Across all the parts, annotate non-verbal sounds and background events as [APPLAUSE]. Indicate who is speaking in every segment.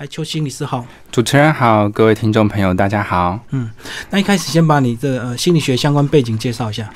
Speaker 1: 嗨，邱心理师好，
Speaker 2: 主持人好，各位听众朋友大家好。
Speaker 1: 嗯，那一开始先把你的呃心理学相关背景介绍一下。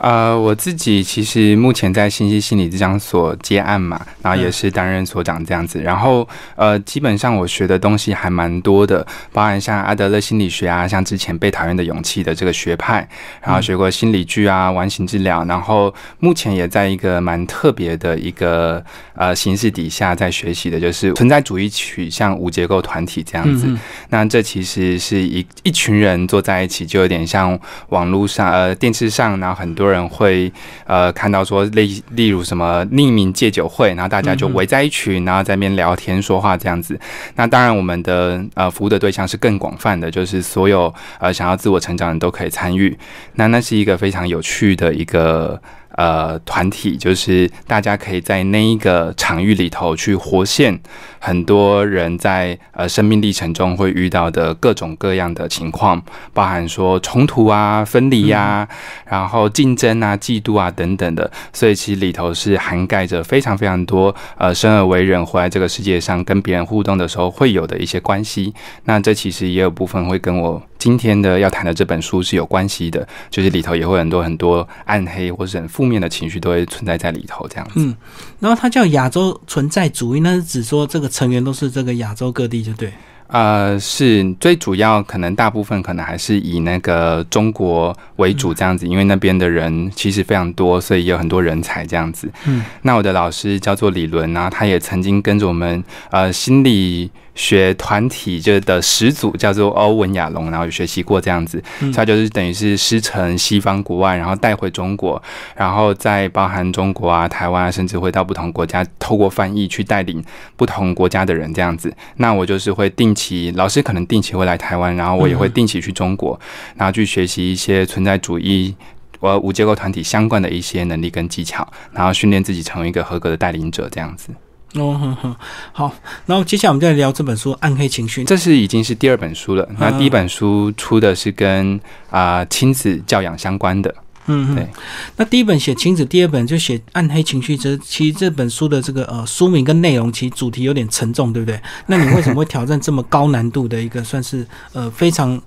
Speaker 2: 呃，我自己其实目前在信息心理这张所接案嘛，然后也是担任所长这样子。然后呃，基本上我学的东西还蛮多的，包含像阿德勒心理学啊，像之前被讨厌的勇气的这个学派，然后学过心理剧啊、完形治疗，然后目前也在一个蛮特别的一个呃形式底下在学习的，就是存在主义取向无结构团体这样子。那这其实是一一群人坐在一起，就有点像网络上呃电视上，然后很多。人会呃看到说例例如什么匿名戒酒会，然后大家就围在一群，然后在那边聊天说话这样子。那当然，我们的呃服务的对象是更广泛的，就是所有呃想要自我成长的人都可以参与。那那是一个非常有趣的一个。呃，团体就是大家可以在那一个场域里头去活现很多人在呃生命历程中会遇到的各种各样的情况，包含说冲突啊、分离呀，然后竞争啊、嫉妒啊等等的。所以其实里头是涵盖着非常非常多呃生而为人活在这个世界上跟别人互动的时候会有的一些关系。那这其实也有部分会跟我。今天的要谈的这本书是有关系的，就是里头也会很多很多暗黑或者很负面的情绪都会存在在里头，这样子。
Speaker 1: 嗯，然后它叫亚洲存在主义，那是指说这个成员都是这个亚洲各地，就对。
Speaker 2: 呃，是最主要，可能大部分可能还是以那个中国为主这样子，因为那边的人其实非常多，所以有很多人才这样子。嗯，那我的老师叫做李伦啊，他也曾经跟着我们呃心理。学团体就的始祖叫做欧文亚龙，然后有学习过这样子，他就是等于是师承西方国外，然后带回中国，然后再包含中国啊、台湾啊，甚至会到不同国家，透过翻译去带领不同国家的人这样子。那我就是会定期，老师可能定期会来台湾，然后我也会定期去中国，然后去学习一些存在主义、呃无结构团体相关的一些能力跟技巧，然后训练自己成为一个合格的带领者这样子。哦，
Speaker 1: 好好好，然后接下来我们再聊这本书《暗黑情绪》，
Speaker 2: 这是已经是第二本书了。那第一本书出的是跟啊亲子教养相关的，嗯，对。
Speaker 1: 那第一本写亲子，第二本就写暗黑情绪。这其实这本书的这个呃书名跟内容，其实主题有点沉重，对不对？[LAUGHS] 那你为什么会挑战这么高难度的一个，算是呃非常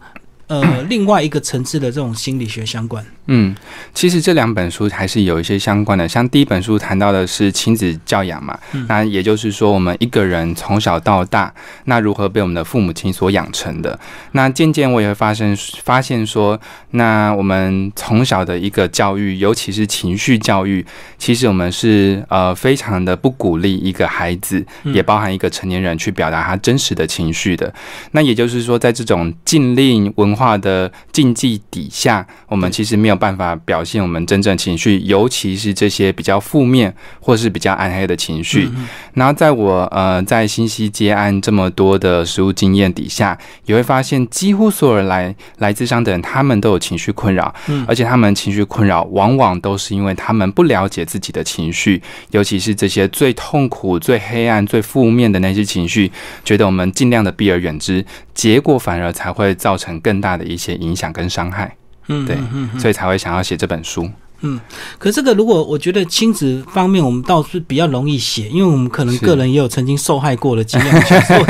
Speaker 1: 呃 [LAUGHS] 另外一个层次的这种心理学相关？
Speaker 2: 嗯，其实这两本书还是有一些相关的。像第一本书谈到的是亲子教养嘛，那也就是说，我们一个人从小到大，那如何被我们的父母亲所养成的？那渐渐我也会发生发现说，那我们从小的一个教育，尤其是情绪教育，其实我们是呃非常的不鼓励一个孩子，也包含一个成年人去表达他真实的情绪的。那也就是说，在这种禁令文化的禁忌底下，我们其实没有。办法表现我们真正情绪，尤其是这些比较负面或是比较暗黑的情绪。然后，在我呃在新西接案这么多的实务经验底下，也会发现，几乎所有人来来自商的人，他们都有情绪困扰，而且他们情绪困扰往往都是因为他们不了解自己的情绪，尤其是这些最痛苦、最黑暗、最负面的那些情绪，觉得我们尽量的避而远之，结果反而才会造成更大的一些影响跟伤害。嗯，对，所以才会想要写这本书。
Speaker 1: 嗯，可这个如果我觉得亲子方面，我们倒是比较容易写，因为我们可能个人也有曾经受害过的经验，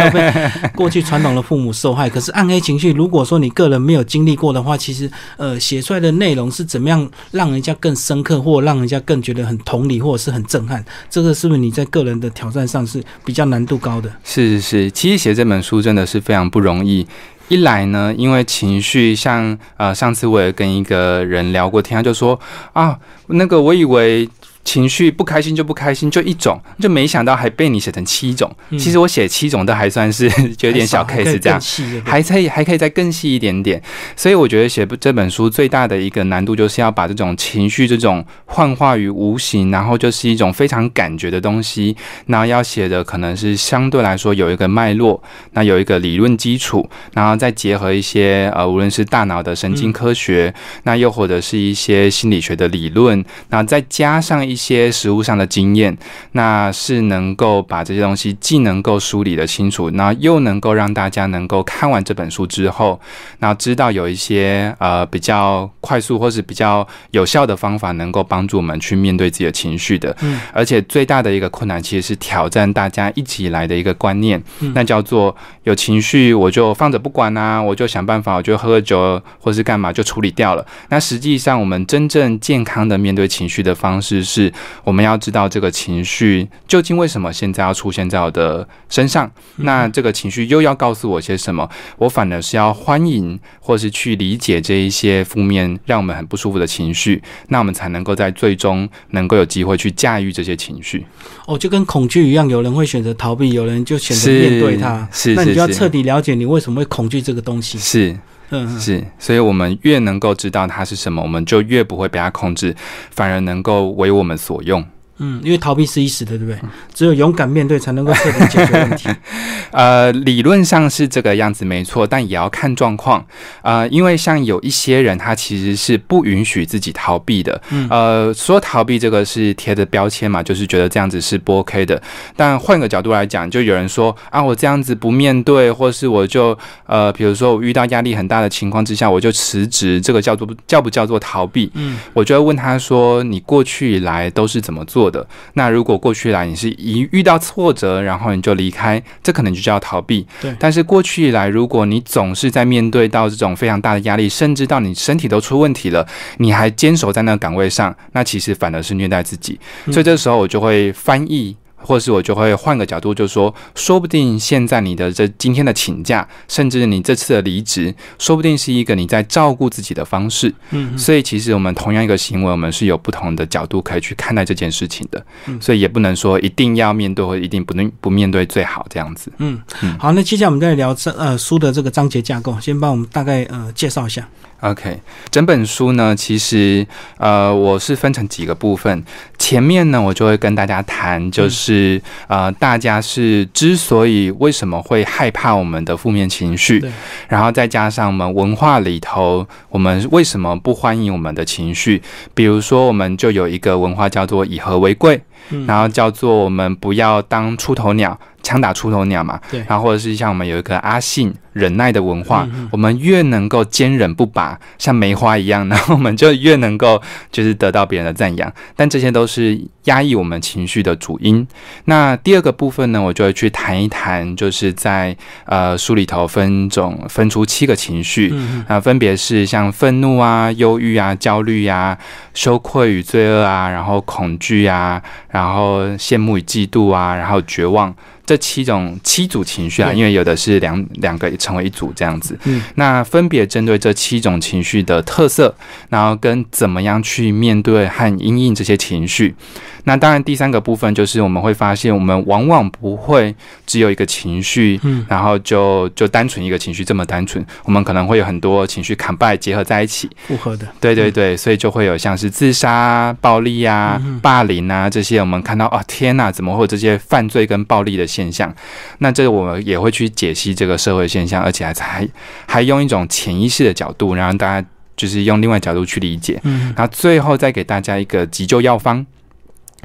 Speaker 1: [LAUGHS] 过去传统的父母受害。可是暗黑情绪，如果说你个人没有经历过的话，其实呃写出来的内容是怎么样让人家更深刻，或让人家更觉得很同理，或者是很震撼？这个是不是你在个人的挑战上是比较难度高的？
Speaker 2: 是是是，其实写这本书真的是非常不容易。一来呢，因为情绪，像呃，上次我也跟一个人聊过天，他就说啊，那个我以为。情绪不开心就不开心，就一种，就没想到还被你写成七种。其实我写七种都还算是 [LAUGHS] 就有点小 case 这样，还可以还可以再更细一点点。所以我觉得写这本书最大的一个难度，就是要把这种情绪这种幻化于无形，然后就是一种非常感觉的东西，然后要写的可能是相对来说有一个脉络，那有一个理论基础，然后再结合一些呃，无论是大脑的神经科学，那又或者是一些心理学的理论，那再加上一。一些实物上的经验，那是能够把这些东西既能够梳理的清楚，那又能够让大家能够看完这本书之后，然后知道有一些呃比较快速或是比较有效的方法，能够帮助我们去面对自己的情绪的。嗯，而且最大的一个困难其实是挑战大家一直以来的一个观念，那叫做有情绪我就放着不管啊，我就想办法，我就喝喝酒或是干嘛就处理掉了。那实际上我们真正健康的面对情绪的方式是，我们要知道这个情绪究竟为什么现在要出现在我的身上，那这个情绪又要告诉我些什么？我反而是要欢迎或是去理解这一些负面让我们很不舒服的情绪，那我们才能够在最终能够有机会去驾驭这些情绪。
Speaker 1: 哦，就跟恐惧一样，有人会选择逃避，有人就选择面对它。
Speaker 2: 是，
Speaker 1: 那你就要彻底了解你为什么会恐惧这个东西。
Speaker 2: 是。是，所以我们越能够知道它是什么，我们就越不会被它控制，反而能够为我们所用。
Speaker 1: 嗯，因为逃避是一时的，对不对？只有勇敢面对，才能够彻底解决问题。[LAUGHS]
Speaker 2: 呃，理论上是这个样子，没错，但也要看状况。呃，因为像有一些人，他其实是不允许自己逃避的。嗯，呃，说逃避这个是贴的标签嘛，就是觉得这样子是不 OK 的。但换个角度来讲，就有人说啊，我这样子不面对，或是我就呃，比如说我遇到压力很大的情况之下，我就辞职，这个叫做叫不叫做逃避？嗯，我就会问他说，你过去以来都是怎么做？的那如果过去来你是一遇到挫折，然后你就离开，这可能就叫逃避。
Speaker 1: 对，
Speaker 2: 但是过去以来，如果你总是在面对到这种非常大的压力，甚至到你身体都出问题了，你还坚守在那个岗位上，那其实反而是虐待自己。所以这时候我就会翻译。或是我就会换个角度，就说，说不定现在你的这今天的请假，甚至你这次的离职，说不定是一个你在照顾自己的方式。嗯，所以其实我们同样一个行为，我们是有不同的角度可以去看待这件事情的。嗯，所以也不能说一定要面对，或一定不能不面对最好这样子。
Speaker 1: 嗯，好，那接下来我们再聊这呃书的这个章节架构，先帮我们大概呃介绍一下。
Speaker 2: OK，整本书呢，其实呃，我是分成几个部分。前面呢，我就会跟大家谈，就是呃，大家是之所以为什么会害怕我们的负面情绪，然后再加上我们文化里头，我们为什么不欢迎我们的情绪？比如说，我们就有一个文化叫做以和为贵，然后叫做我们不要当出头鸟。枪打出头鸟嘛，
Speaker 1: 对，
Speaker 2: 然后或者是像我们有一个阿信忍耐的文化，我们越能够坚忍不拔，像梅花一样，然后我们就越能够就是得到别人的赞扬。但这些都是压抑我们情绪的主因。那第二个部分呢，我就会去谈一谈，就是在呃书里头分种分出七个情绪，啊，分别是像愤怒啊、忧郁啊、焦虑啊、羞愧与罪恶啊，然后恐惧啊，然后羡慕与嫉妒啊，然后绝望。这七种七组情绪啊，因为有的是两两个成为一组这样子，嗯，那分别针对这七种情绪的特色，然后跟怎么样去面对和应应这些情绪。那当然，第三个部分就是我们会发现，我们往往不会只有一个情绪，嗯，然后就就单纯一个情绪这么单纯，我们可能会有很多情绪 combine 结合在一起，
Speaker 1: 复合的，
Speaker 2: 对对对，所以就会有像是自杀、暴力啊、霸凌啊这些，我们看到哦，天哪，怎么会有这些犯罪跟暴力的？现象，那这个我们也会去解析这个社会现象，而且还还还用一种潜意识的角度，然后大家就是用另外角度去理解，嗯，然后最后再给大家一个急救药方。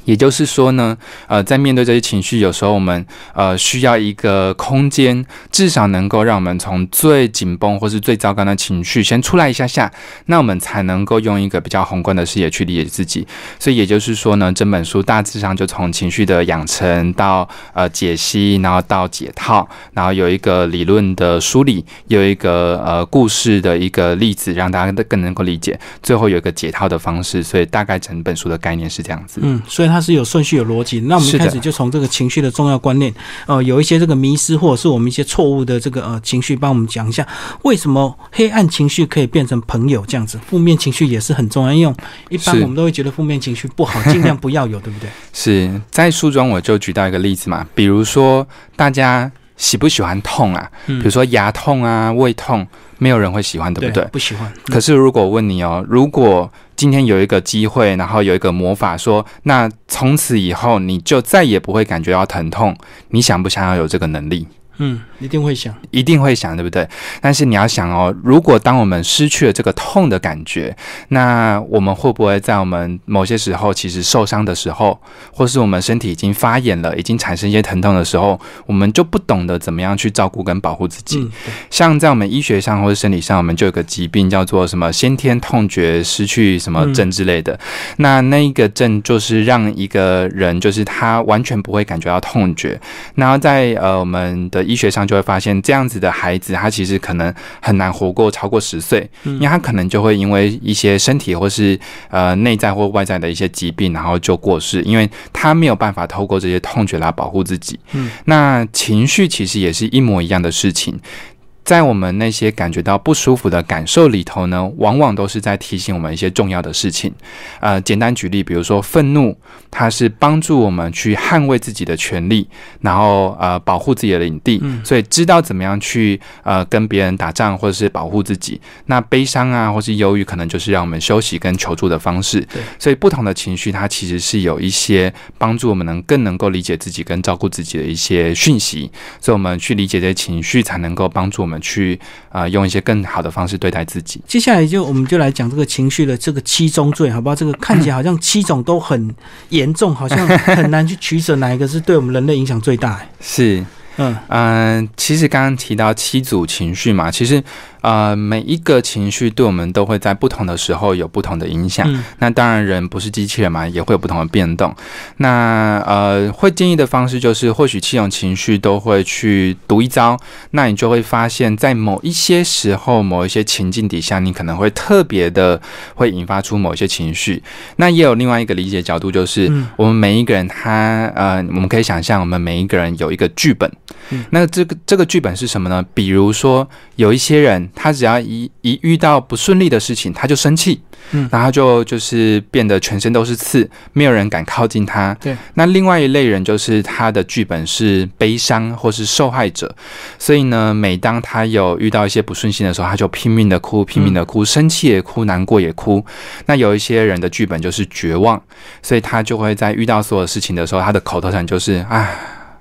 Speaker 2: 也就是说呢，呃，在面对这些情绪，有时候我们呃需要一个空间，至少能够让我们从最紧绷或是最糟糕的情绪先出来一下下，那我们才能够用一个比较宏观的视野去理解自己。所以也就是说呢，整本书大致上就从情绪的养成到呃解析，然后到解套，然后有一个理论的梳理，有一个呃故事的一个例子，让大家更能够理解，最后有一个解套的方式。所以大概整本书的概念是这样子。
Speaker 1: 嗯，所以它。它是有顺序、有逻辑。那我们开始就从这个情绪的重要观念，呃，有一些这个迷失，或者是我们一些错误的这个呃情绪，帮我们讲一下为什么黑暗情绪可以变成朋友这样子，负面情绪也是很重要。因为一般我们都会觉得负面情绪不好，尽量不要有，对不对？[LAUGHS]
Speaker 2: 是在书中我就举到一个例子嘛，比如说大家喜不喜欢痛啊？比如说牙痛啊、胃痛，没有人会喜欢，对不对？
Speaker 1: 不喜欢。
Speaker 2: 可是如果问你哦，如果今天有一个机会，然后有一个魔法，说那从此以后你就再也不会感觉到疼痛。你想不想要有这个能力？
Speaker 1: 嗯，一定会想，
Speaker 2: 一定会想，对不对？但是你要想哦，如果当我们失去了这个痛的感觉，那我们会不会在我们某些时候其实受伤的时候，或是我们身体已经发炎了，已经产生一些疼痛的时候，我们就不懂得怎么样去照顾跟保护自己？像在我们医学上或者生理上，我们就有个疾病叫做什么先天痛觉失去什么症之类的。那那一个症就是让一个人就是他完全不会感觉到痛觉。然后在呃我们的医学上就会发现，这样子的孩子他其实可能很难活过超过十岁，因为他可能就会因为一些身体或是呃内在或外在的一些疾病，然后就过世，因为他没有办法透过这些痛觉来保护自己。嗯，那情绪其实也是一模一样的事情。在我们那些感觉到不舒服的感受里头呢，往往都是在提醒我们一些重要的事情。呃，简单举例，比如说愤怒，它是帮助我们去捍卫自己的权利，然后呃保护自己的领地，所以知道怎么样去呃跟别人打仗或者是保护自己。那悲伤啊，或是忧郁，可能就是让我们休息跟求助的方式。所以不同的情绪，它其实是有一些帮助我们能更能够理解自己跟照顾自己的一些讯息。所以我们去理解这些情绪，才能够帮助我们。去啊，用一些更好的方式对待自己。
Speaker 1: 接下来就我们就来讲这个情绪的这个七宗罪，好不好？这个看起来好像七种都很严重，好像很难去取舍哪一个是对我们人类影响最大。
Speaker 2: 是，嗯嗯，其实刚刚提到七组情绪嘛，其实。呃，每一个情绪对我们都会在不同的时候有不同的影响。那当然，人不是机器人嘛，也会有不同的变动。那呃，会建议的方式就是，或许七种情绪都会去读一招，那你就会发现，在某一些时候、某一些情境底下，你可能会特别的会引发出某一些情绪。那也有另外一个理解角度，就是我们每一个人，他呃，我们可以想象，我们每一个人有一个剧本。那这个这个剧本是什么呢？比如说，有一些人。他只要一一遇到不顺利的事情，他就生气，嗯，然后就就是变得全身都是刺，没有人敢靠近他。
Speaker 1: 对，
Speaker 2: 那另外一类人就是他的剧本是悲伤或是受害者，所以呢，每当他有遇到一些不顺心的时候，他就拼命的哭，拼命的哭，生气也哭，难过也哭。那有一些人的剧本就是绝望，所以他就会在遇到所有事情的时候，他的口头禅就是啊。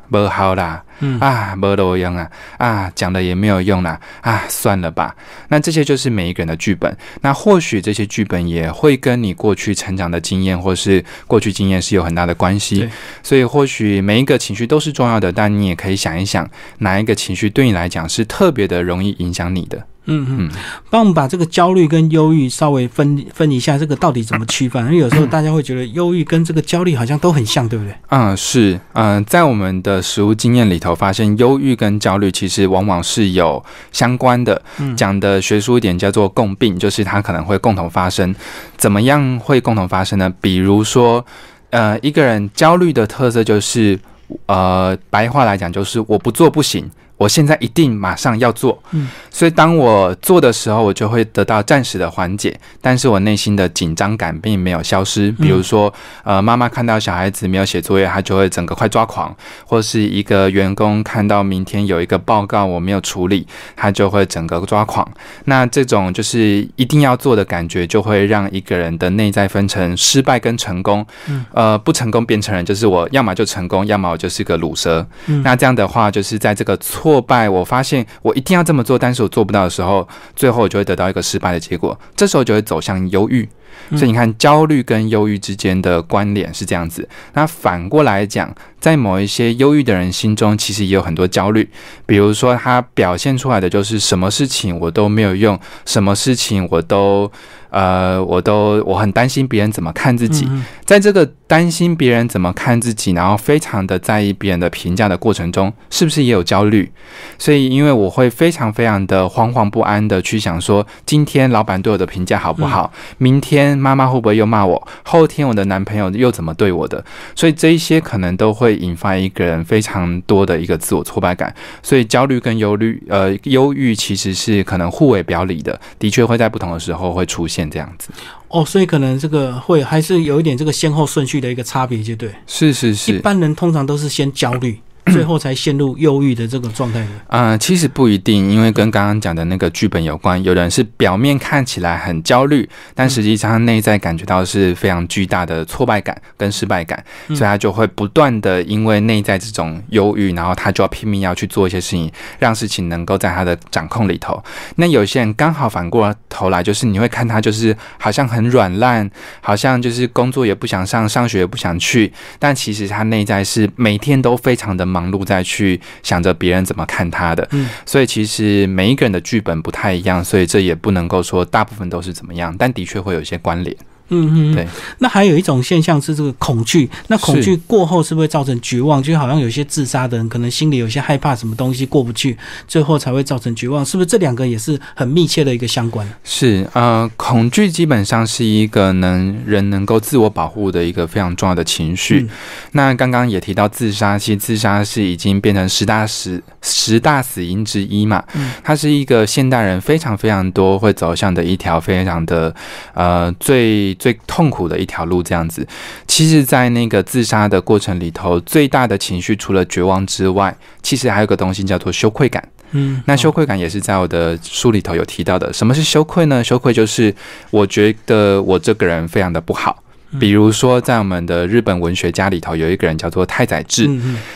Speaker 2: 不好啦，嗯啊，没有用啊，啊，讲了也没有用啦，啊，算了吧。那这些就是每一个人的剧本。那或许这些剧本也会跟你过去成长的经验，或是过去经验是有很大的关系。所以或许每一个情绪都是重要的，但你也可以想一想，哪一个情绪对你来讲是特别的容易影响你的。嗯
Speaker 1: 嗯，帮我们把这个焦虑跟忧郁稍微分分一下，这个到底怎么区分？因为有时候大家会觉得忧郁跟这个焦虑好像都很像，对不对？
Speaker 2: 嗯，是，嗯，在我们的实物经验里头，发现忧郁跟焦虑其实往往是有相关的。讲的学术一点叫做共病，就是它可能会共同发生。怎么样会共同发生呢？比如说，呃，一个人焦虑的特色就是，呃，白话来讲就是我不做不行。我现在一定马上要做，嗯，所以当我做的时候，我就会得到暂时的缓解，但是我内心的紧张感并没有消失。比如说，呃，妈妈看到小孩子没有写作业，他就会整个快抓狂；或是一个员工看到明天有一个报告我没有处理，他就会整个抓狂。那这种就是一定要做的感觉，就会让一个人的内在分成失败跟成功。嗯，呃，不成功变成人，就是我要么就成功，要么我就是个卤蛇。嗯，那这样的话，就是在这个错。挫败，我发现我一定要这么做，但是我做不到的时候，最后我就会得到一个失败的结果，这时候就会走向忧郁。所以你看，焦虑跟忧郁之间的关联是这样子。那反过来讲，在某一些忧郁的人心中，其实也有很多焦虑。比如说，他表现出来的就是什么事情我都没有用，什么事情我都。呃，我都我很担心别人怎么看自己，在这个担心别人怎么看自己，然后非常的在意别人的评价的过程中，是不是也有焦虑？所以，因为我会非常非常的惶惶不安的去想说，今天老板对我的评价好不好？明天妈妈会不会又骂我？后天我的男朋友又怎么对我的？所以这一些可能都会引发一个人非常多的一个自我挫败感。所以焦虑跟忧虑，呃，忧郁其实是可能互为表里的，的确会在不同的时候会出现。这样子。
Speaker 1: 哦，所以可能这个会还是有一点这个先后顺序的一个差别，就对。
Speaker 2: 是是是，
Speaker 1: 一般人通常都是先焦虑，[CLEARS THROAT] 最后才陷入忧郁的这个状态呢？
Speaker 2: 呃，其实不一定，因为跟刚刚讲的那个剧本有关。有人是表面看起来很焦虑，但实际上他内在感觉到是非常巨大的挫败感跟失败感，所以他就会不断的因为内在这种忧郁，然后他就要拼命要去做一些事情，让事情能够在他的掌控里头。那有些人刚好反过头来，就是你会看他就是好像很软烂，好像就是工作也不想上，上学也不想去，但其实他内在是每天都非常的忙碌，在去想着别人怎么看他的。
Speaker 1: 嗯，
Speaker 2: 所以其实每一个人的剧本不太一样，所以这也不能够说大部分都是怎么样，但的确会有一些关联。
Speaker 1: 嗯嗯，
Speaker 2: 对。
Speaker 1: 那还有一种现象是这个恐惧，那恐惧过后是不是造成绝望？就好像有些自杀的人，可能心里有些害怕什么东西过不去，最后才会造成绝望，是不是？这两个也是很密切的一个相关。
Speaker 2: 是呃，恐惧基本上是一个能人能够自我保护的一个非常重要的情绪。那刚刚也提到自杀，其实自杀是已经变成十大死十大死因之一嘛。
Speaker 1: 嗯，
Speaker 2: 它是一个现代人非常非常多会走向的一条非常的呃最。最痛苦的一条路，这样子。其实，在那个自杀的过程里头，最大的情绪除了绝望之外，其实还有个东西叫做羞愧感。
Speaker 1: 嗯，
Speaker 2: 那羞愧感也是在我的书里头有提到的。什么是羞愧呢？羞愧就是我觉得我这个人非常的不好。比如说，在我们的日本文学家里头，有一个人叫做太宰治，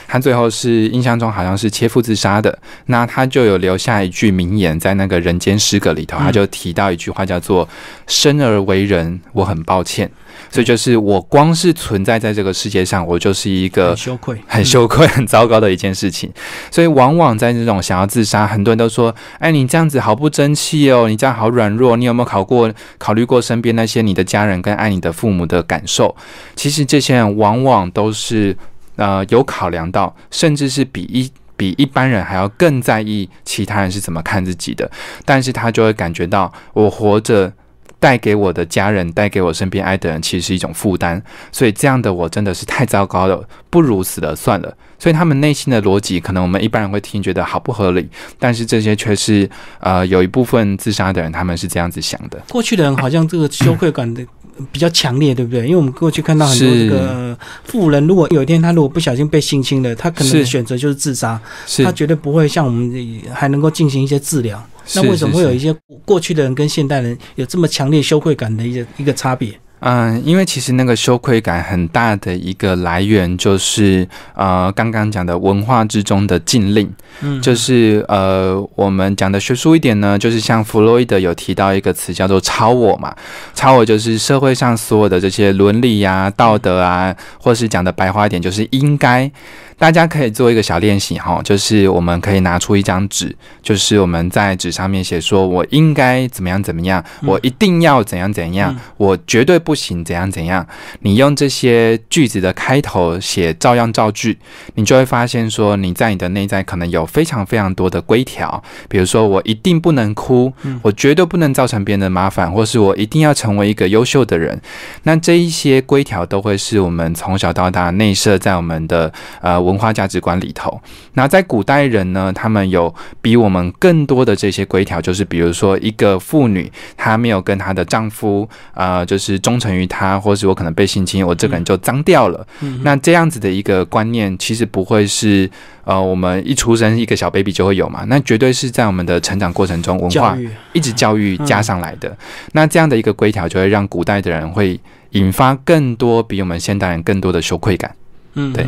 Speaker 2: 他最后是印象中好像是切腹自杀的。那他就有留下一句名言，在那个人间失格里头，他就提到一句话，叫做“生而为人，我很抱歉”。所以就是我光是存在在这个世界上，我就是一个
Speaker 1: 羞愧、
Speaker 2: 很羞愧、[LAUGHS] 很糟糕的一件事情。所以往往在这种想要自杀，很多人都说：“哎，你这样子好不争气哦，你这样好软弱。”你有没有考过、考虑过身边那些你的家人跟爱你的父母的感受？其实这些人往往都是呃有考量到，甚至是比一比一般人还要更在意其他人是怎么看自己的。但是他就会感觉到我活着。带给我的家人，带给我身边爱的人，其实是一种负担。所以这样的我真的是太糟糕了，不如死了算了。所以他们内心的逻辑，可能我们一般人会听觉得好不合理，但是这些却是呃有一部分自杀的人，他们是这样子想的。
Speaker 1: 过去的人好像这个羞愧感的比较强烈，对不对？因为我们过去看到很多这个富人，如果有一天他如果不小心被性侵了，他可能选择就是自杀，他绝对不会像我们还能够进行一些治疗。那为什么会有一些过去的人跟现代人有这么强烈羞愧感的一个一个差别？
Speaker 2: 嗯，因为其实那个羞愧感很大的一个来源就是呃，刚刚讲的文化之中的禁令，
Speaker 1: 嗯，
Speaker 2: 就是呃，我们讲的学术一点呢，就是像弗洛伊德有提到一个词叫做超我嘛，超我就是社会上所有的这些伦理呀、道德啊，或是讲的白话一点就是应该。大家可以做一个小练习哈，就是我们可以拿出一张纸，就是我们在纸上面写说，我应该怎么样怎么样，我一定要怎样怎样，我绝对不行怎样怎样。你用这些句子的开头写照样造句，你就会发现说，你在你的内在可能有非常非常多的规条，比如说我一定不能哭，我绝对不能造成别人的麻烦，或是我一定要成为一个优秀的人。那这一些规条都会是我们从小到大内设在我们的呃。文化价值观里头，那在古代人呢，他们有比我们更多的这些规条，就是比如说一个妇女，她没有跟她的丈夫，呃，就是忠诚于她，或是我可能被性侵，我这个人就脏掉了。那这样子的一个观念，其实不会是呃，我们一出生一个小 baby 就会有嘛？那绝对是在我们的成长过程中，文化一直教育加上来的。那这样的一个规条，就会让古代的人会引发更多比我们现代人更多的羞愧感。
Speaker 1: 嗯，对，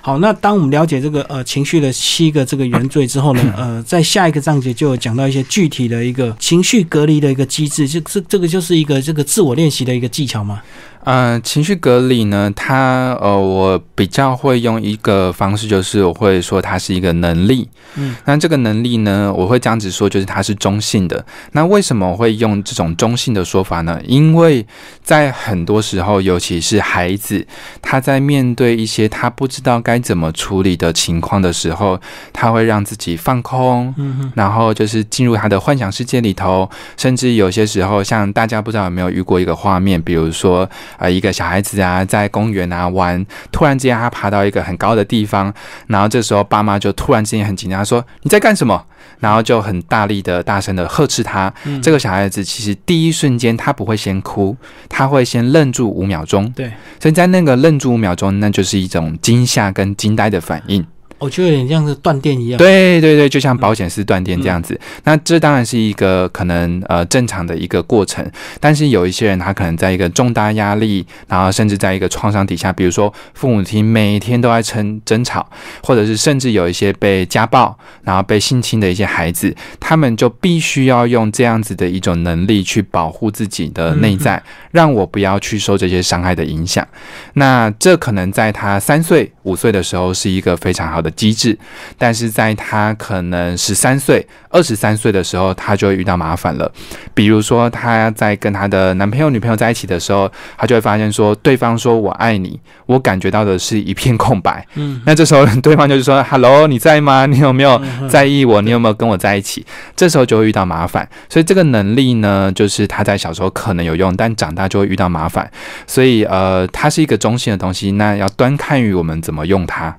Speaker 1: 好，那当我们了解这个呃情绪的七个这个原罪之后呢，[LAUGHS] 呃，在下一个章节就有讲到一些具体的一个情绪隔离的一个机制，就这这个就是一个这个自我练习的一个技巧吗？
Speaker 2: 嗯，情绪隔离呢，它呃，我比较会用一个方式，就是我会说它是一个能力。
Speaker 1: 嗯，
Speaker 2: 那这个能力呢，我会这样子说，就是它是中性的。那为什么我会用这种中性的说法呢？因为在很多时候，尤其是孩子，他在面对一些他不知道该怎么处理的情况的时候，他会让自己放空，
Speaker 1: 嗯
Speaker 2: 然后就是进入他的幻想世界里头，甚至有些时候，像大家不知道有没有遇过一个画面，比如说。啊，一个小孩子啊，在公园啊玩，突然之间他爬到一个很高的地方，然后这时候爸妈就突然之间很紧张，说你在干什么？然后就很大力的、大声的呵斥他。这个小孩子其实第一瞬间他不会先哭，他会先愣住五秒钟。
Speaker 1: 对，
Speaker 2: 所以在那个愣住五秒钟，那就是一种惊吓跟惊呆的反应。
Speaker 1: 我觉得有点像是断电一样。
Speaker 2: 对对对，就像保险丝断电这样子。那这当然是一个可能呃正常的一个过程，但是有一些人他可能在一个重大压力，然后甚至在一个创伤底下，比如说父母亲每天都在争争吵，或者是甚至有一些被家暴，然后被性侵的一些孩子，他们就必须要用这样子的一种能力去保护自己的内在，让我不要去受这些伤害的影响。那这可能在他三岁、五岁的时候是一个非常好的机制，但是在他可能十三岁、二十三岁的时候，他就会遇到麻烦了。比如说，他在跟他的男朋友、女朋友在一起的时候，他就会发现说，对方说我爱你，我感觉到的是一片空白。嗯，那这时候对方就是说，Hello，你在吗？[LAUGHS] 你有没有在意我？你有没有跟我在一起？这时候就会遇到麻烦。所以这个能力呢，就是他在小时候可能有用，但长大就会遇到麻烦。所以呃，它是一个中性的东西，那要端看于我们怎么用它。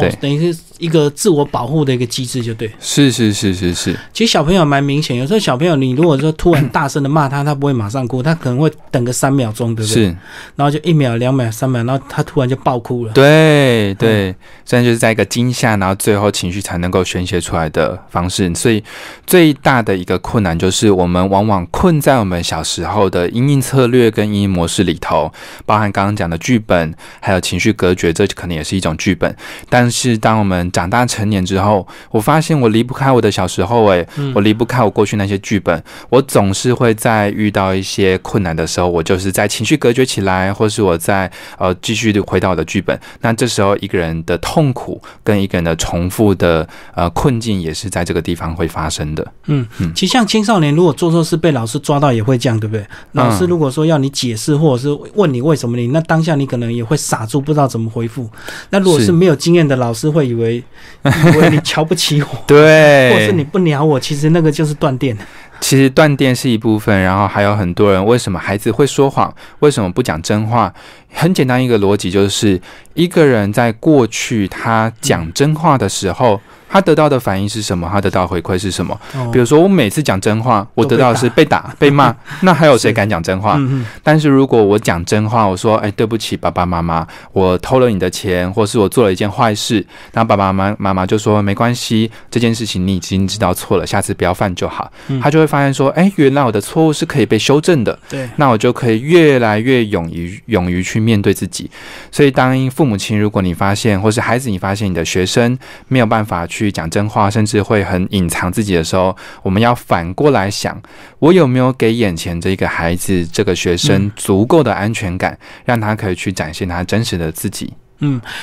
Speaker 2: 对，
Speaker 1: 等于是一个自我保护的一个机制，就对。
Speaker 2: 是是是是是。
Speaker 1: 其实小朋友蛮明显，有时候小朋友你如果说突然大声的骂他，他不会马上哭，他可能会等个三秒钟，对不对？
Speaker 2: 是。
Speaker 1: 然后就一秒、两秒、三秒，然后他突然就爆哭了。
Speaker 2: 对对，这样就是在一个惊吓，然后最后情绪才能够宣泄出来的方式。所以最大的一个困难就是，我们往往困在我们小时候的阴影策略跟阴影模式里头，包含刚刚讲的剧本，还有情绪隔绝，这可能也是一种剧本，但。但是，当我们长大成年之后，我发现我离不开我的小时候，诶，我离不开我过去那些剧本。我总是会在遇到一些困难的时候，我就是在情绪隔绝起来，或是我在呃继续的回到我的剧本。那这时候，一个人的痛苦跟一个人的重复的呃困境，也是在这个地方会发生的。
Speaker 1: 嗯嗯，其实像青少年，如果做错事被老师抓到，也会这样，对不对？老师如果说要你解释，或者是问你为什么你，那当下你可能也会傻住，不知道怎么回复。那如果是没有经验的，老师会以为 [LAUGHS] 以为你瞧不起我，
Speaker 2: 对，
Speaker 1: 或是你不鸟我，其实那个就是断电。
Speaker 2: 其实断电是一部分，然后还有很多人为什么孩子会说谎，为什么不讲真话？很简单一个逻辑就是，一个人在过去他讲真话的时候。他得到的反应是什么？他得到回馈是什么？比如说，我每次讲真话，我得到的是被打、[LAUGHS] 被骂。那还有谁敢讲真话？但是如果我讲真话，我说：“哎，对不起，爸爸妈妈，我偷了你的钱，或是我做了一件坏事。”那爸爸妈妈妈妈就说：“没关系，这件事情你已经知道错了，下次不要犯就好。”他就会发现说：“哎，原来我的错误是可以被修正的。”
Speaker 1: 对，
Speaker 2: 那我就可以越来越勇于勇于去面对自己。所以，当父母亲，如果你发现，或是孩子，你发现你的学生没有办法去。去讲真话，甚至会很隐藏自己的时候，我们要反过来想：我有没有给眼前这个孩子、这个学生足够的安全感，让他可以去展现他真实的自己？
Speaker 1: 嗯，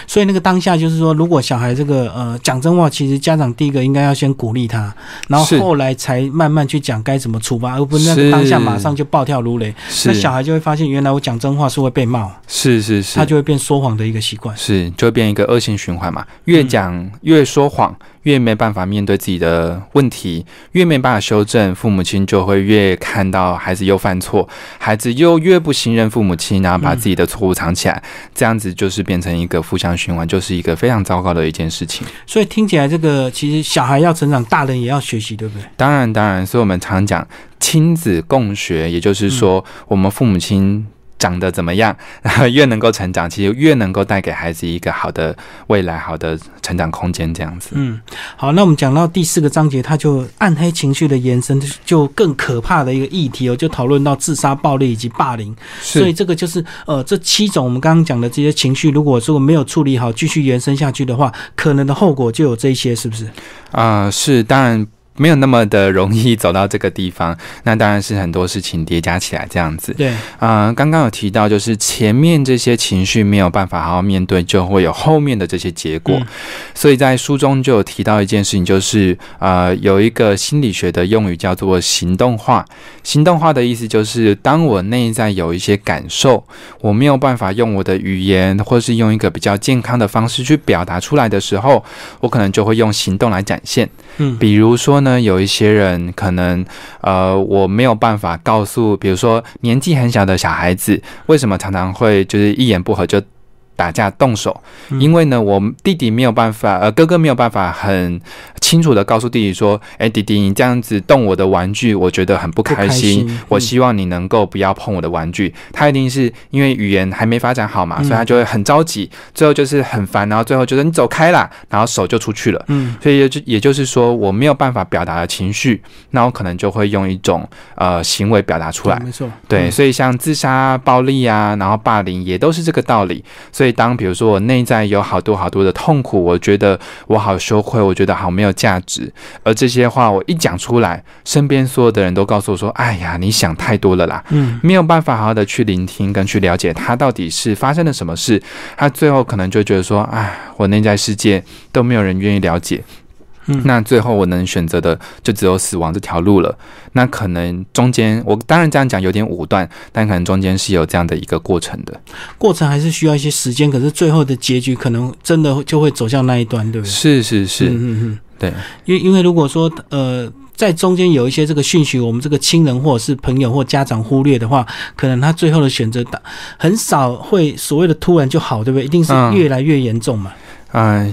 Speaker 1: 所以那个当下就是说，如果小孩这个呃讲真话，其实家长第一个应该要先鼓励他，然后后来才慢慢去讲该怎么处罚，而不是那个当下马上就暴跳如雷。那小孩就会发现，原来我讲真话是会被骂，
Speaker 2: 是是是，
Speaker 1: 他就会变说谎的一个习惯，
Speaker 2: 是就会变一个恶性循环嘛，越讲越说谎。越没办法面对自己的问题，越没办法修正，父母亲就会越看到孩子又犯错，孩子又越不信任父母亲，然后把自己的错误藏起来，这样子就是变成一个负向循环，就是一个非常糟糕的一件事情。
Speaker 1: 所以听起来，这个其实小孩要成长，大人也要学习，对不对？
Speaker 2: 当然，当然。所以我们常讲亲子共学，也就是说，我们父母亲。长得怎么样，然 [LAUGHS] 后越能够成长，其实越能够带给孩子一个好的未来、好的成长空间，这样子。
Speaker 1: 嗯，好，那我们讲到第四个章节，它就暗黑情绪的延伸，就更可怕的一个议题哦，就讨论到自杀、暴力以及霸凌。所以这个就是呃，这七种我们刚刚讲的这些情绪，如果说没有处理好，继续延伸下去的话，可能的后果就有这些，是不是？
Speaker 2: 啊，是，当然。没有那么的容易走到这个地方，那当然是很多事情叠加起来这样子。
Speaker 1: 对，
Speaker 2: 啊，刚刚有提到，就是前面这些情绪没有办法好好面对，就会有后面的这些结果。所以在书中就有提到一件事情，就是呃，有一个心理学的用语叫做行动化。行动化的意思就是，当我内在有一些感受，我没有办法用我的语言，或是用一个比较健康的方式去表达出来的时候，我可能就会用行动来展现。嗯，比如说。呢，有一些人可能，呃，我没有办法告诉，比如说年纪很小的小孩子，为什么常常会就是一言不合就打架动手，因为呢，我弟弟没有办法，呃，哥哥没有办法很清楚的告诉弟弟说，哎，弟弟，你这样子动我的玩具，我觉得很不开心。我希望你能够不要碰我的玩具。他一定是因为语言还没发展好嘛，所以他就会很着急，最后就是很烦，然后最后觉得你走开啦，然后手就出去了。嗯，所以也就也就是说，我没有办法表达的情绪，那我可能就会用一种呃行为表达出来。
Speaker 1: 没错，
Speaker 2: 对，所以像自杀、暴力啊，然后霸凌，也都是这个道理。所以。所以，当比如说我内在有好多好多的痛苦，我觉得我好羞愧，我觉得好没有价值，而这些话我一讲出来，身边所有的人都告诉我说：“哎呀，你想太多了啦。”嗯，没有办法好好的去聆听跟去了解他到底是发生了什么事，他最后可能就觉得说：“哎，我内在世界都没有人愿意了解。”那最后我能选择的就只有死亡这条路了。那可能中间，我当然这样讲有点武断，但可能中间是有这样的一个过程的。
Speaker 1: 过程还是需要一些时间，可是最后的结局可能真的就会走向那一端，对不对？
Speaker 2: 是是是，嗯嗯，对。
Speaker 1: 因因为如果说呃在中间有一些这个讯息，我们这个亲人或者是朋友或家长忽略的话，可能他最后的选择很少会所谓的突然就好，对不对？一定是越来越严重嘛。
Speaker 2: 嗯，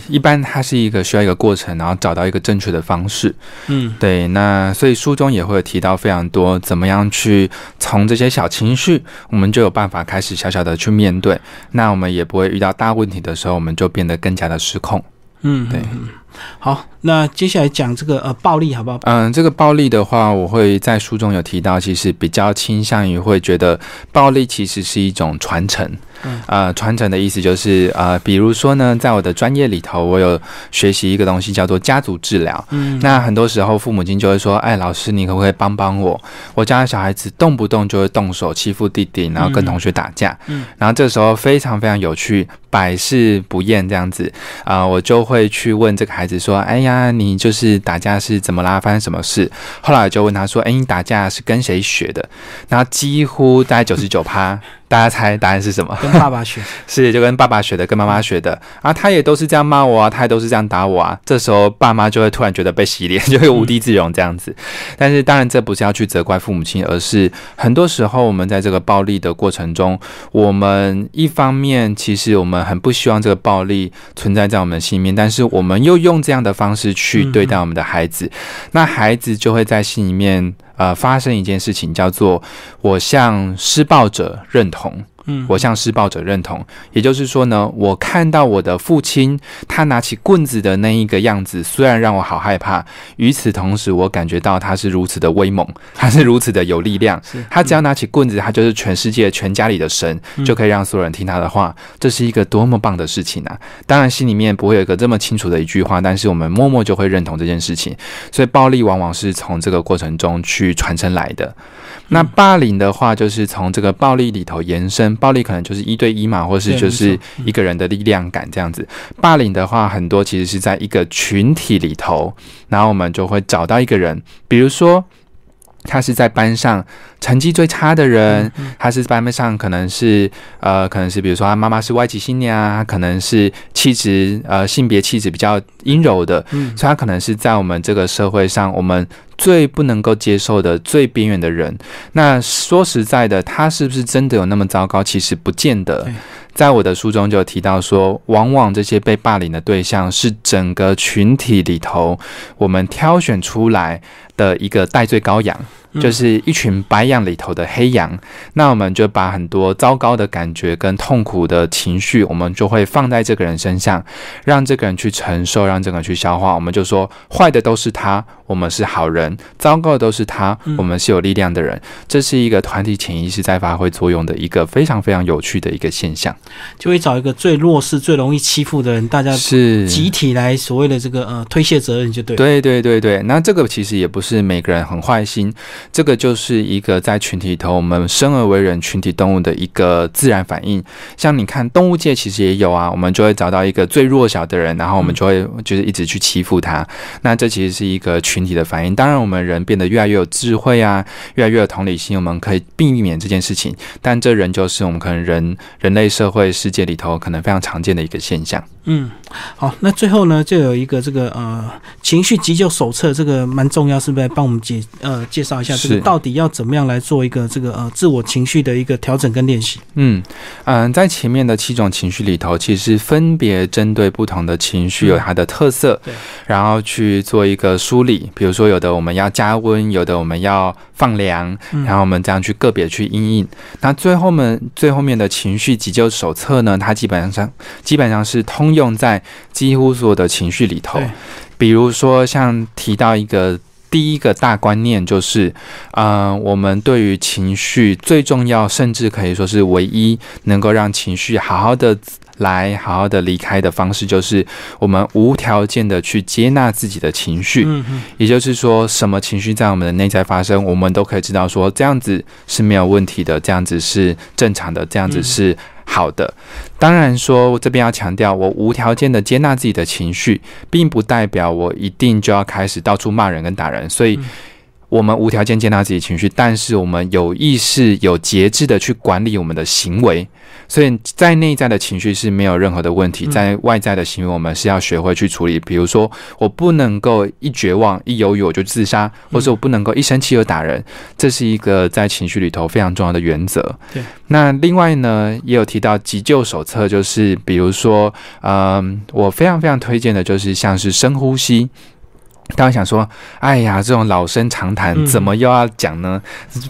Speaker 2: 一般它是一个需要一个过程，然后找到一个正确的方式。嗯，对。那所以书中也会提到非常多，怎么样去从这些小情绪，我们就有办法开始小小的去面对。那我们也不会遇到大问题的时候，我们就变得更加的失控。嗯，对。
Speaker 1: 好，那接下来讲这个呃暴力好不好？
Speaker 2: 嗯，这个暴力的话，我会在书中有提到，其实比较倾向于会觉得暴力其实是一种传承。嗯，呃，传承的意思就是呃，比如说呢，在我的专业里头，我有学习一个东西叫做家族治疗。嗯，那很多时候父母亲就会说，哎，老师你可不可以帮帮我？我家的小孩子动不动就会动手欺负弟弟，然后跟同学打架。嗯，然后这时候非常非常有趣，百试不厌这样子啊，我就会去问这个孩。孩子说：“哎呀，你就是打架是怎么啦？发生什么事？”后来就问他说：“哎，你打架是跟谁学的？”然后几乎大概九十九趴。大家猜答案是什么？
Speaker 1: 跟爸爸学 [LAUGHS]
Speaker 2: 是，就跟爸爸学的，跟妈妈学的啊。他也都是这样骂我啊，他也都是这样打我啊。这时候爸妈就会突然觉得被洗脸，[LAUGHS] 就会无地自容这样子。但是当然，这不是要去责怪父母亲，而是很多时候我们在这个暴力的过程中，我们一方面其实我们很不希望这个暴力存在在我们的心里面，但是我们又用这样的方式去对待我们的孩子，那孩子就会在心里面。呃，发生一件事情，叫做我向施暴者认同。嗯，我向施暴者认同，也就是说呢，我看到我的父亲他拿起棍子的那一个样子，虽然让我好害怕，与此同时，我感觉到他是如此的威猛，[LAUGHS] 他是如此的有力量。他只要拿起棍子，他就是全世界、全家里的神，就可以让所有人听他的话。这是一个多么棒的事情啊！当然，心里面不会有一个这么清楚的一句话，但是我们默默就会认同这件事情。所以，暴力往往是从这个过程中去传承来的。那霸凌的话，就是从这个暴力里头延伸。暴力可能就是一对一嘛，或是就是一个人的力量感这样子。霸凌的话，很多其实是在一个群体里头，然后我们就会找到一个人，比如说他是在班上成绩最差的人，他是班上可能是呃，可能是比如说他妈妈是外籍新娘啊，可能是气质呃性别气质比较阴柔的，所以他可能是在我们这个社会上我们。最不能够接受的、最边缘的人，那说实在的，他是不是真的有那么糟糕？其实不见得。在我的书中就提到说，往往这些被霸凌的对象是整个群体里头我们挑选出来的一个代罪羔羊。就是一群白羊里头的黑羊，那我们就把很多糟糕的感觉跟痛苦的情绪，我们就会放在这个人身上，让这个人去承受，让这个人去消化。我们就说，坏的都是他，我们是好人；糟糕的都是他，我们是有力量的人。这是一个团体潜意识在发挥作用的一个非常非常有趣的一个现象。
Speaker 1: 就会找一个最弱势、最容易欺负的人，大家
Speaker 2: 是
Speaker 1: 集体来所谓的这个呃推卸责任，就对。
Speaker 2: 对对对对，那这个其实也不是每个人很坏心。这个就是一个在群体里头，我们生而为人，群体动物的一个自然反应。像你看，动物界其实也有啊，我们就会找到一个最弱小的人，然后我们就会就是一直去欺负他。那这其实是一个群体的反应。当然，我们人变得越来越有智慧啊，越来越有同理心，我们可以避免这件事情。但这仍旧是我们可能人人类社会世界里头可能非常常见的一个现象。
Speaker 1: 嗯，好，那最后呢，就有一个这个呃情绪急救手册，这个蛮重要，是不是？帮我们介呃介绍一下。下，这个到底要怎么样来做一个这个呃自我情绪的一个调整跟练习？
Speaker 2: 嗯嗯，在前面的七种情绪里头，其实分别针对不同的情绪有它的特色，
Speaker 1: 对，
Speaker 2: 然后去做一个梳理。比如说，有的我们要加温，有的我们要放凉，然后我们这样去个别去应应。那最后面最后面的情绪急救手册呢，它基本上基本上是通用在几乎所有的情绪里头。比如说，像提到一个第一个大观念，就是，嗯，我们对于情绪最重要，甚至可以说是唯一能够让情绪好好的来、好好的离开的方式，就是我们无条件的去接纳自己的情绪。也就是说，什么情绪在我们的内在发生，我们都可以知道，说这样子是没有问题的，这样子是正常的，这样子是。好的，当然说，我这边要强调，我无条件的接纳自己的情绪，并不代表我一定就要开始到处骂人跟打人，所以。我们无条件接纳自己情绪，但是我们有意识、有节制的去管理我们的行为。所以在内在的情绪是没有任何的问题，在外在的行为，我们是要学会去处理。比如说，我不能够一绝望、一犹豫我就自杀，或者我不能够一生气就打人，这是一个在情绪里头非常重要的原则。
Speaker 1: 对。
Speaker 2: 那另外呢，也有提到急救手册，就是比如说，嗯，我非常非常推荐的就是像是深呼吸。大家想说，哎呀，这种老生常谈，怎么又要讲呢？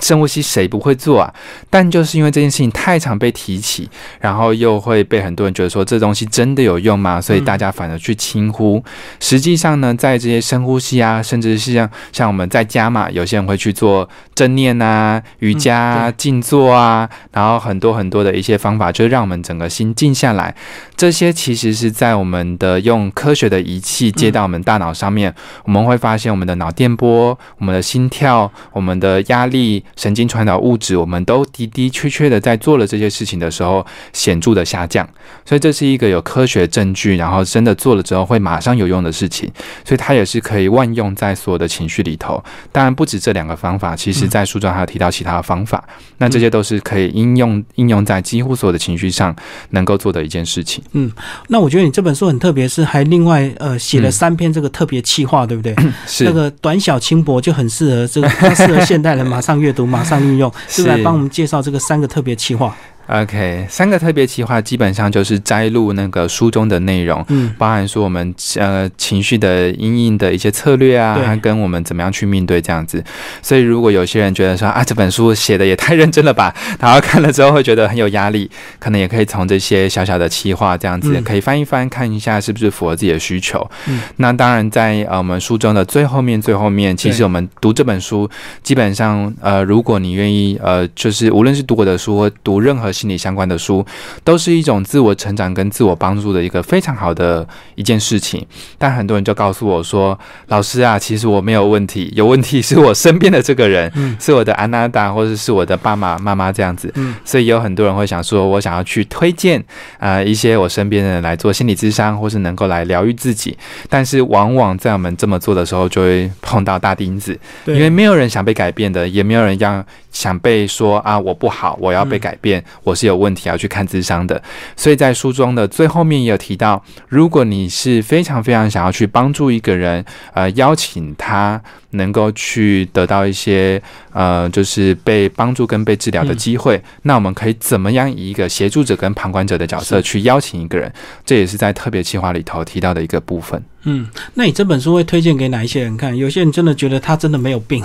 Speaker 2: 深呼吸谁不会做啊？但就是因为这件事情太常被提起，然后又会被很多人觉得说这东西真的有用吗？所以大家反而去轻忽。实际上呢，在这些深呼吸啊，甚至是像像我们在家嘛，有些人会去做正念啊、瑜伽、静坐啊，然后很多很多的一些方法，就是让我们整个心静下来。这些其实是在我们的用科学的仪器接到我们大脑上面。我们会发现，我们的脑电波、我们的心跳、我们的压力、神经传导物质，我们都的的确确的在做了这些事情的时候，显著的下降。所以这是一个有科学证据，然后真的做了之后会马上有用的事情。所以它也是可以万用在所有的情绪里头。当然不止这两个方法，其实在书中还有提到其他的方法。那这些都是可以应用应用在几乎所有的情绪上能够做的一件事情。
Speaker 1: 嗯，那我觉得你这本书很特别，是还另外呃写了三篇这个特别企划。对不对？[COUGHS]
Speaker 2: 是。
Speaker 1: 那个短小轻薄就很适合这个，适合现代人马上阅读、马上运用，[LAUGHS] 是来帮我们介绍这个三个特别企划。
Speaker 2: OK，三个特别企划基本上就是摘录那个书中的内容，嗯，包含说我们呃情绪的阴影的一些策略啊，跟我们怎么样去面对这样子。所以如果有些人觉得说啊这本书写的也太认真了吧，[LAUGHS] 然后看了之后会觉得很有压力，可能也可以从这些小小的企划这样子可以翻一翻，看一下是不是符合自己的需求。嗯，那当然在呃我们书中的最后面最后面，其实我们读这本书基本上呃如果你愿意呃就是无论是读我的书或读任何。心理相关的书都是一种自我成长跟自我帮助的一个非常好的一件事情，但很多人就告诉我说：“老师啊，其实我没有问题，有问题是我身边的这个人，是我的安娜达或者是我的爸爸妈妈这样子。”所以有很多人会想说：“我想要去推荐啊一些我身边的人来做心理咨商，或是能够来疗愈自己。”但是往往在我们这么做的时候，就会碰到大钉子，因为没有人想被改变的，也没有人要想被说啊我不好，我要被改变。我是有问题要去看智商的，所以在书中的最后面也有提到，如果你是非常非常想要去帮助一个人，呃，邀请他能够去得到一些呃，就是被帮助跟被治疗的机会，那我们可以怎么样以一个协助者跟旁观者的角色去邀请一个人？这也是在特别计划里头提到的一个部分。
Speaker 1: 嗯，那你这本书会推荐给哪一些人看？有些人真的觉得他真的没有病，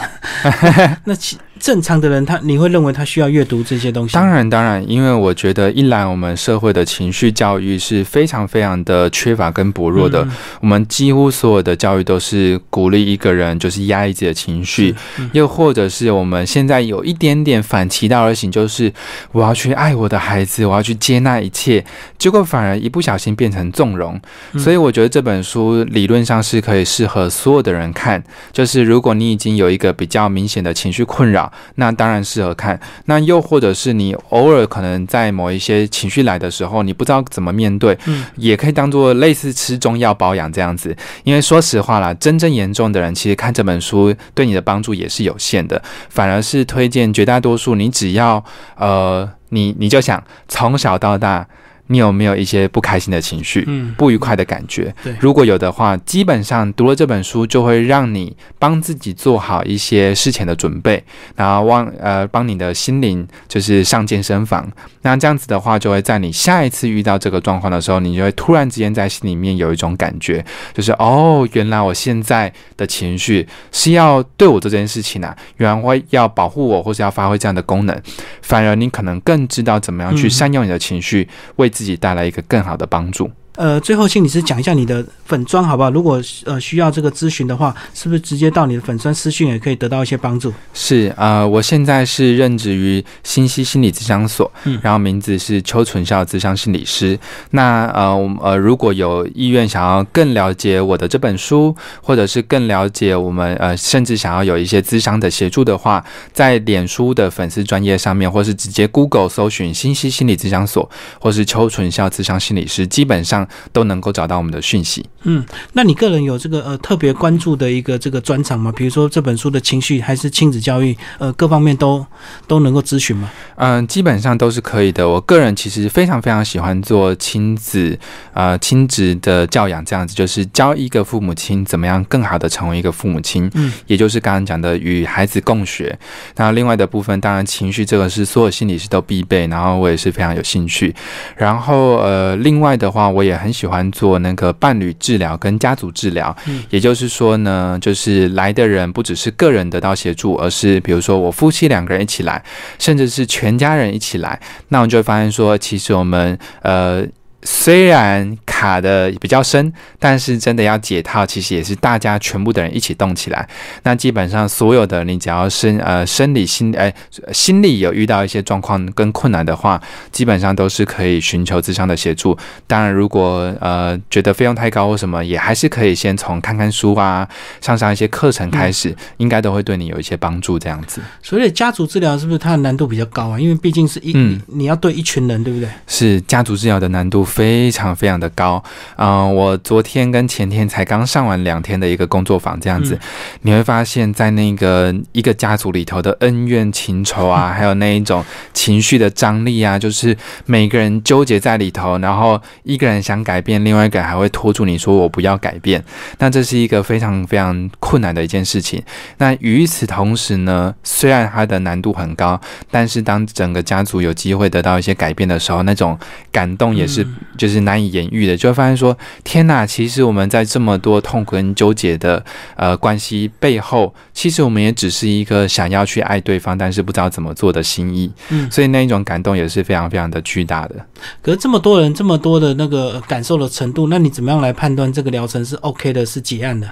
Speaker 1: [LAUGHS] 那其正常的人他你会认为他需要阅读这些东西？
Speaker 2: 当然，当然，因为我觉得一来我们社会的情绪教育是非常非常的缺乏跟薄弱的，我们几乎所有的教育都是鼓励一个人就是压抑自己的情绪，又或者是我们现在有一点点反其道而行，就是我要去爱我的孩子，我要去接纳一切，结果反而一不小心变成纵容。所以我觉得这本书。理论上是可以适合所有的人看，就是如果你已经有一个比较明显的情绪困扰，那当然适合看。那又或者是你偶尔可能在某一些情绪来的时候，你不知道怎么面对，嗯，也可以当做类似吃中药保养这样子。因为说实话啦，真正严重的人，其实看这本书对你的帮助也是有限的，反而是推荐绝大多数你只要呃，你你就想从小到大。你有没有一些不开心的情绪、
Speaker 1: 嗯，
Speaker 2: 不愉快的感觉？
Speaker 1: 对
Speaker 2: 如果有的话，基本上读了这本书就会让你帮自己做好一些事前的准备，然后忘呃帮你的心灵就是上健身房。那这样子的话，就会在你下一次遇到这个状况的时候，你就会突然之间在心里面有一种感觉，就是哦，原来我现在的情绪是要对我做这件事情啊，原来会要保护我，或是要发挥这样的功能。反而你可能更知道怎么样去
Speaker 1: 嗯
Speaker 2: 善用你的情绪，为自己带来一个更好的帮助。
Speaker 1: 呃，最后心理师讲一下你的粉砖好不好？如果呃需要这个咨询的话，是不是直接到你的粉砖私讯也可以得到一些帮助？
Speaker 2: 是呃，我现在是任职于新溪心理咨商所，
Speaker 1: 嗯
Speaker 2: 然后名字是邱纯孝咨商心理师。那呃我们呃，如果有意愿想要更了解我的这本书，或者是更了解我们呃，甚至想要有一些咨商的协助的话，在脸书的粉丝专业上面，或是直接 Google 搜寻新溪心理咨商所，或是邱纯孝咨商心理师，基本上都能够找到我们的讯息。
Speaker 1: 嗯那你个人有这个呃特别关注的一个这个专长吗？比如说这本书的情绪还是亲子教育，呃各方面都都能够咨询吗？
Speaker 2: 嗯，基本上都是可以的。我个人其实非常非常喜欢做亲子呃亲子的教养，这样子就是教一个父母亲怎么样更好的成为一个父母亲，
Speaker 1: 嗯，
Speaker 2: 也就是刚刚讲的与孩子共学。那另外的部分，当然情绪这个是所有心理师都必备，然后我也是非常有兴趣。然后呃，另外的话，我也很喜欢做那个伴侣治疗跟家族治疗，
Speaker 1: 嗯
Speaker 2: 也就是说呢，就是来的人不只是个人得到协助，而是比如说我夫妻两个人一起来，甚至是全家人一起来，那我们就会发现说，其实我们呃。虽然卡的比较深，但是真的要解套，其实也是大家全部的人一起动起来。那基本上所有的你只要生呃生理心哎、心理有遇到一些状况跟困难的话，基本上都是可以寻求智商的协助。当然，如果呃觉得费用太高或什么，也还是可以先从看看书啊，上上一些课程开始，应该都会对你有一些帮助。这样子
Speaker 1: 所以家族治疗是不是它的难度比较高啊？因为毕竟是一、
Speaker 2: 嗯
Speaker 1: 你要对一群人，对不对？
Speaker 2: 是家族治疗的难度非常非常的高。嗯、我昨天跟前天才刚上完两天的一个工作坊，这样子，
Speaker 1: 嗯
Speaker 2: 你会发现在那个一个家族里头的恩怨情仇啊，[LAUGHS] 还有那一种情绪的张力啊，就是每个人纠结在里头，然后一个人想改变，另外一个人还会拖住你说我不要改变，那这是一个非常非常困难的一件事情。那与此同时呢，虽然它的难度很高，但是当整个家族有机会得到一些改变的时候，那种感动也是
Speaker 1: 嗯
Speaker 2: 就是难以言喻的，就会发现说，天哪，其实我们在这么多痛苦跟纠结的呃关系背后，其实我们也只是一个想要去爱对方，但是不知道怎么做的心意，
Speaker 1: 嗯，
Speaker 2: 所以那一种感动也是非常非常的巨大的。
Speaker 1: 可是这么多人这么多的那个感受的程度，那你怎么样来判断这个疗程是 OK 的，是结案的？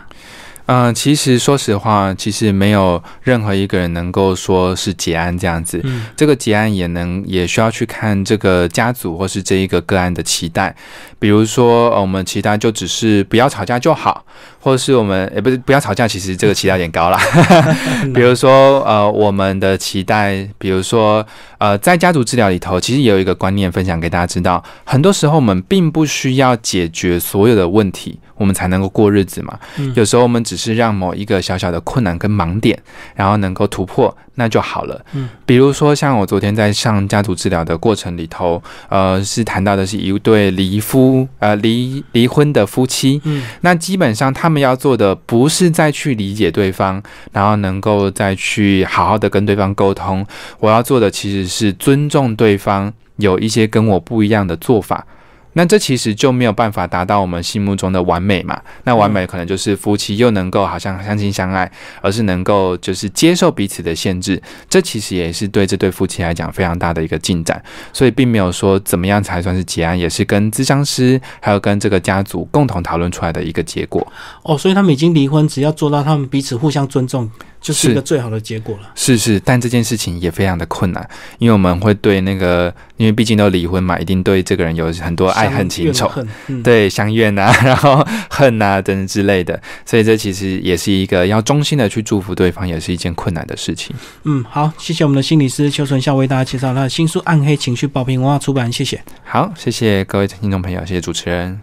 Speaker 2: 嗯、其实说实话，其实没有任何一个人能够说是结案这样子。
Speaker 1: 嗯
Speaker 2: 这个结案也能也需要去看这个家族或是这一个个案的期待，比如说、呃我们期待就只是不要吵架就好，或者是我们也不是不要吵架，其实这个期待有点高啦。[LAUGHS] 比如说呃我们的期待，比如说呃在家族治疗里头，其实也有一个观念分享给大家知道，很多时候我们并不需要解决所有的问题。我们才能够过日子嘛。
Speaker 1: 嗯
Speaker 2: 有时候我们只是让某一个小小的困难跟盲点，然后能够突破，那就好了。
Speaker 1: 嗯，
Speaker 2: 比如说像我昨天在上家族治疗的过程里头，呃，是谈到的是一对离夫呃离离婚的夫妻，
Speaker 1: 嗯
Speaker 2: 那基本上他们们要做的不是再去理解对方，然后能够再去好好的跟对方沟通。我要做的其实是尊重对方，有一些跟我不一样的做法。那这其实就没有办法达到我们心目中的完美嘛？那完美可能就是夫妻又能够好像相亲相爱，而是能够就是接受彼此的限制。这其实也是对这对夫妻来讲非常大的一个进展。所以并没有说怎么样才算是结案，也是跟咨商师还有跟这个家族共同讨论出来的一个结果。
Speaker 1: 哦，所以他们已经离婚，只要做到他们彼此互相尊重，就是一个最好的结果了。
Speaker 2: 是是，但这件事情也非常的困难，因为我们会对那个，因为毕竟都离婚嘛，一定对这个人有很多爱恨情仇。
Speaker 1: 恨，嗯，
Speaker 2: 对相怨啊，[LAUGHS] 然后恨啊等等之类的，所以这其实也是一个要衷心的去祝福对方，也是一件困难的事情。
Speaker 1: 嗯，好，谢谢我们的心理师邱纯孝为大家介绍他的新书《暗黑情绪》，爆品文化出版，谢谢。
Speaker 2: 好，谢谢各位听众朋友，谢谢主持人。